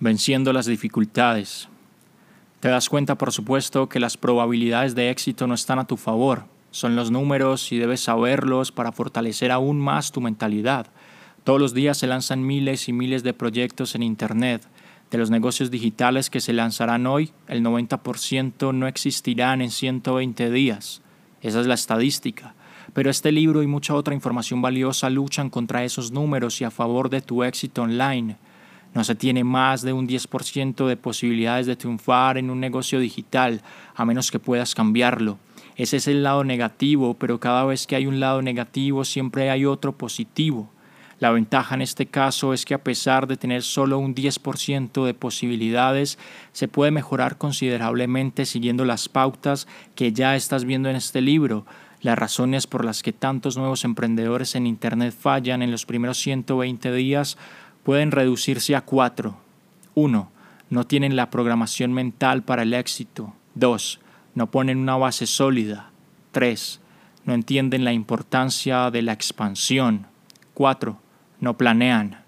Venciendo las dificultades. Te das cuenta, por supuesto, que las probabilidades de éxito no están a tu favor. Son los números y debes saberlos para fortalecer aún más tu mentalidad. Todos los días se lanzan miles y miles de proyectos en Internet. De los negocios digitales que se lanzarán hoy, el 90% no existirán en 120 días. Esa es la estadística. Pero este libro y mucha otra información valiosa luchan contra esos números y a favor de tu éxito online. No se tiene más de un 10% de posibilidades de triunfar en un negocio digital, a menos que puedas cambiarlo. Ese es el lado negativo, pero cada vez que hay un lado negativo siempre hay otro positivo. La ventaja en este caso es que a pesar de tener solo un 10% de posibilidades, se puede mejorar considerablemente siguiendo las pautas que ya estás viendo en este libro. Las razones por las que tantos nuevos emprendedores en Internet fallan en los primeros 120 días pueden reducirse a cuatro. 1. No tienen la programación mental para el éxito. 2. No ponen una base sólida. 3. No entienden la importancia de la expansión. 4. No planean.